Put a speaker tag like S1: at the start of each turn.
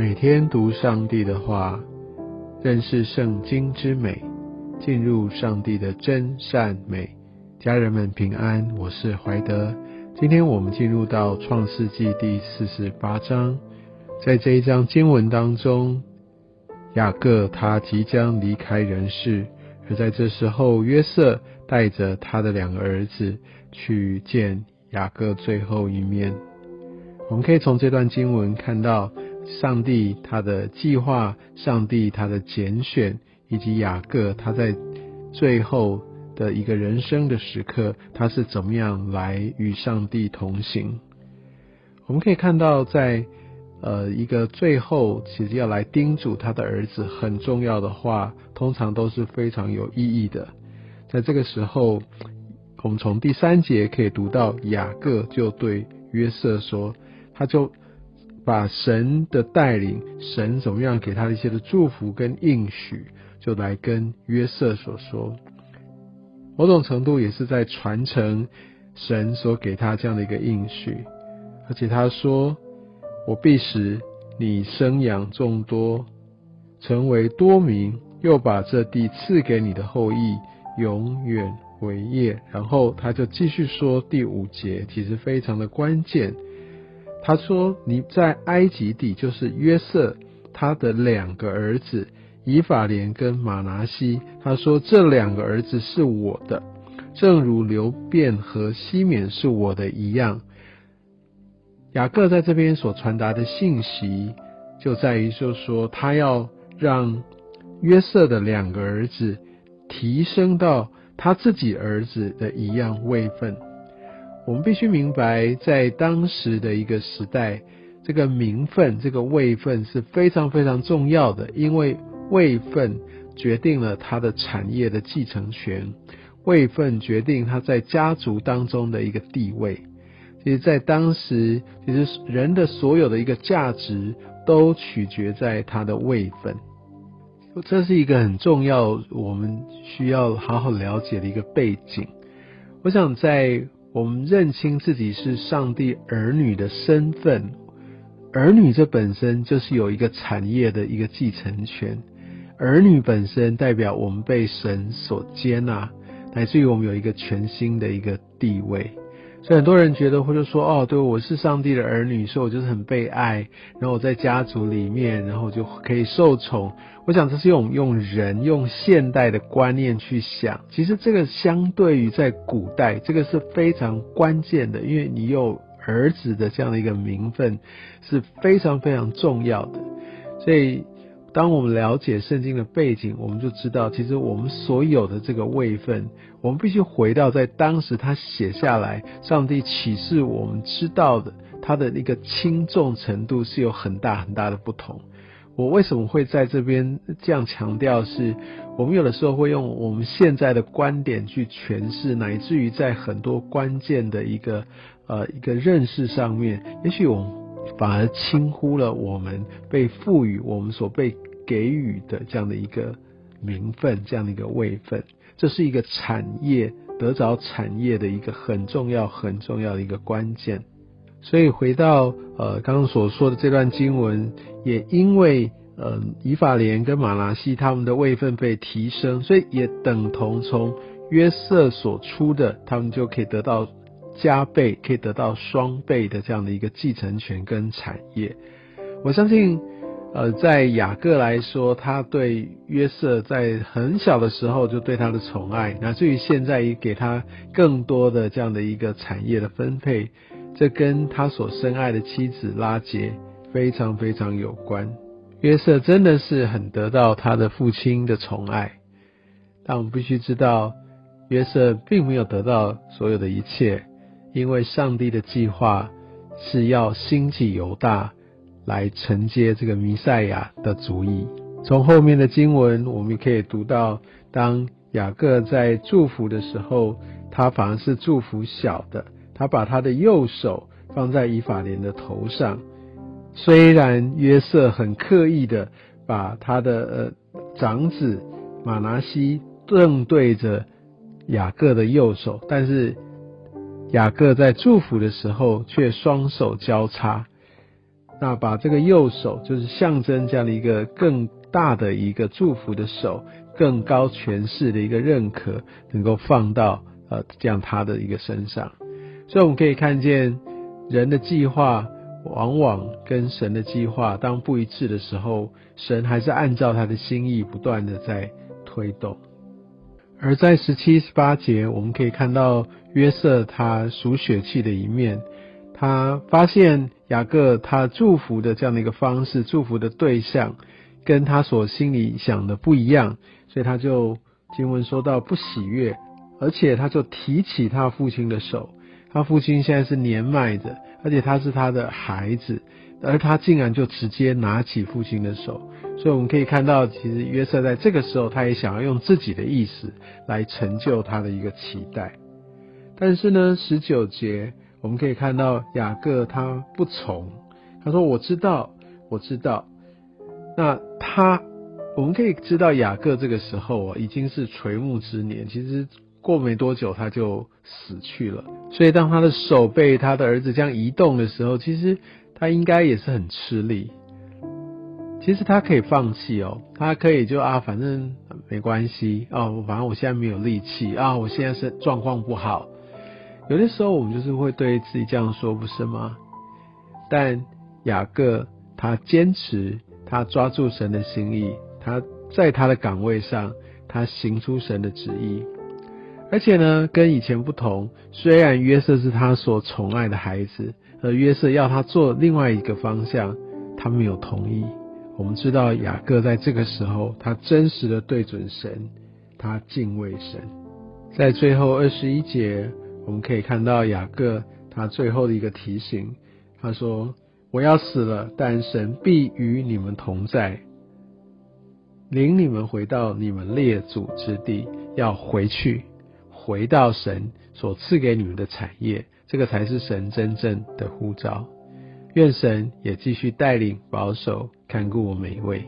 S1: 每天读上帝的话，认识圣经之美，进入上帝的真善美。家人们平安，我是怀德。今天我们进入到创世纪第四十八章，在这一章经文当中，雅各他即将离开人世，而在这时候，约瑟带着他的两个儿子去见雅各最后一面。我们可以从这段经文看到。上帝他的计划，上帝他的拣选，以及雅各他在最后的一个人生的时刻，他是怎么样来与上帝同行？我们可以看到，在呃一个最后，其实要来叮嘱他的儿子很重要的话，通常都是非常有意义的。在这个时候，我们从第三节可以读到雅各就对约瑟说，他就。把神的带领，神怎么样给他一些的祝福跟应许，就来跟约瑟所说，某种程度也是在传承神所给他这样的一个应许，而且他说：“我必使你生养众多，成为多民，又把这地赐给你的后裔，永远为业。”然后他就继续说第五节，其实非常的关键。他说：“你在埃及地，就是约瑟他的两个儿子以法莲跟马拿西。他说这两个儿子是我的，正如流便和西缅是我的一样。雅各在这边所传达的信息，就在于就说他要让约瑟的两个儿子提升到他自己儿子的一样位分。”我们必须明白，在当时的一个时代，这个名分、这个位分是非常非常重要的，因为位分决定了他的产业的继承权，位分决定他在家族当中的一个地位。其实，在当时，其实人的所有的一个价值都取决在他的位分，这是一个很重要，我们需要好好了解的一个背景。我想在。我们认清自己是上帝儿女的身份，儿女这本身就是有一个产业的一个继承权，儿女本身代表我们被神所接纳，乃至于我们有一个全新的一个地位。所以很多人觉得，或者说，哦，对，我是上帝的儿女，所以我就是很被爱，然后我在家族里面，然后就可以受宠。我想这是用用人用现代的观念去想，其实这个相对于在古代，这个是非常关键的，因为你有儿子的这样的一个名分是非常非常重要的，所以。当我们了解圣经的背景，我们就知道，其实我们所有的这个位分，我们必须回到在当时他写下来，上帝启示我们知道的，他的一个轻重程度是有很大很大的不同。我为什么会在这边这样强调？是我们有的时候会用我们现在的观点去诠释，乃至于在很多关键的一个呃一个认识上面，也许我们。反而轻忽了我们被赋予、我们所被给予的这样的一个名分、这样的一个位分，这是一个产业得着产业的一个很重要、很重要的一个关键。所以回到呃刚刚所说的这段经文，也因为呃以法莲跟马拉西他们的位分被提升，所以也等同从约瑟所出的，他们就可以得到。加倍可以得到双倍的这样的一个继承权跟产业，我相信，呃，在雅各来说，他对约瑟在很小的时候就对他的宠爱，乃至于现在也给他更多的这样的一个产业的分配，这跟他所深爱的妻子拉结非常非常有关。约瑟真的是很得到他的父亲的宠爱，但我们必须知道，约瑟并没有得到所有的一切。因为上帝的计划是要兴起犹大来承接这个弥赛亚的主意。从后面的经文，我们可以读到，当雅各在祝福的时候，他反而是祝福小的，他把他的右手放在以法莲的头上。虽然约瑟很刻意的把他的呃长子马拿西正对着雅各的右手，但是。雅各在祝福的时候，却双手交叉。那把这个右手，就是象征这样的一个更大的一个祝福的手，更高权势的一个认可，能够放到呃这样他的一个身上。所以我们可以看见人的计划。往往跟神的计划当不一致的时候，神还是按照他的心意不断的在推动。而在十七、十八节，我们可以看到约瑟他属血气的一面，他发现雅各他祝福的这样的一个方式，祝福的对象跟他所心里想的不一样，所以他就经文说到不喜悦，而且他就提起他父亲的手，他父亲现在是年迈的。而且他是他的孩子，而他竟然就直接拿起父亲的手，所以我们可以看到，其实约瑟在这个时候，他也想要用自己的意思来成就他的一个期待。但是呢，十九节我们可以看到雅各他不从，他说：“我知道，我知道。”那他我们可以知道雅各这个时候啊，已经是垂暮之年，其实。过没多久，他就死去了。所以，当他的手被他的儿子这样移动的时候，其实他应该也是很吃力。其实他可以放弃哦，他可以就啊，反正没关系哦，反正我现在没有力气啊，我现在是状况不好。有的时候我们就是会对自己这样说，不是吗？但雅各他坚持，他抓住神的心意，他在他的岗位上，他行出神的旨意。而且呢，跟以前不同，虽然约瑟是他所宠爱的孩子，而约瑟要他做另外一个方向，他没有同意。我们知道雅各在这个时候，他真实的对准神，他敬畏神。在最后二十一节，我们可以看到雅各他最后的一个提醒，他说：“我要死了，但神必与你们同在，领你们回到你们列祖之地，要回去。”回到神所赐给你们的产业，这个才是神真正的呼召。愿神也继续带领、保守、看顾我每一位。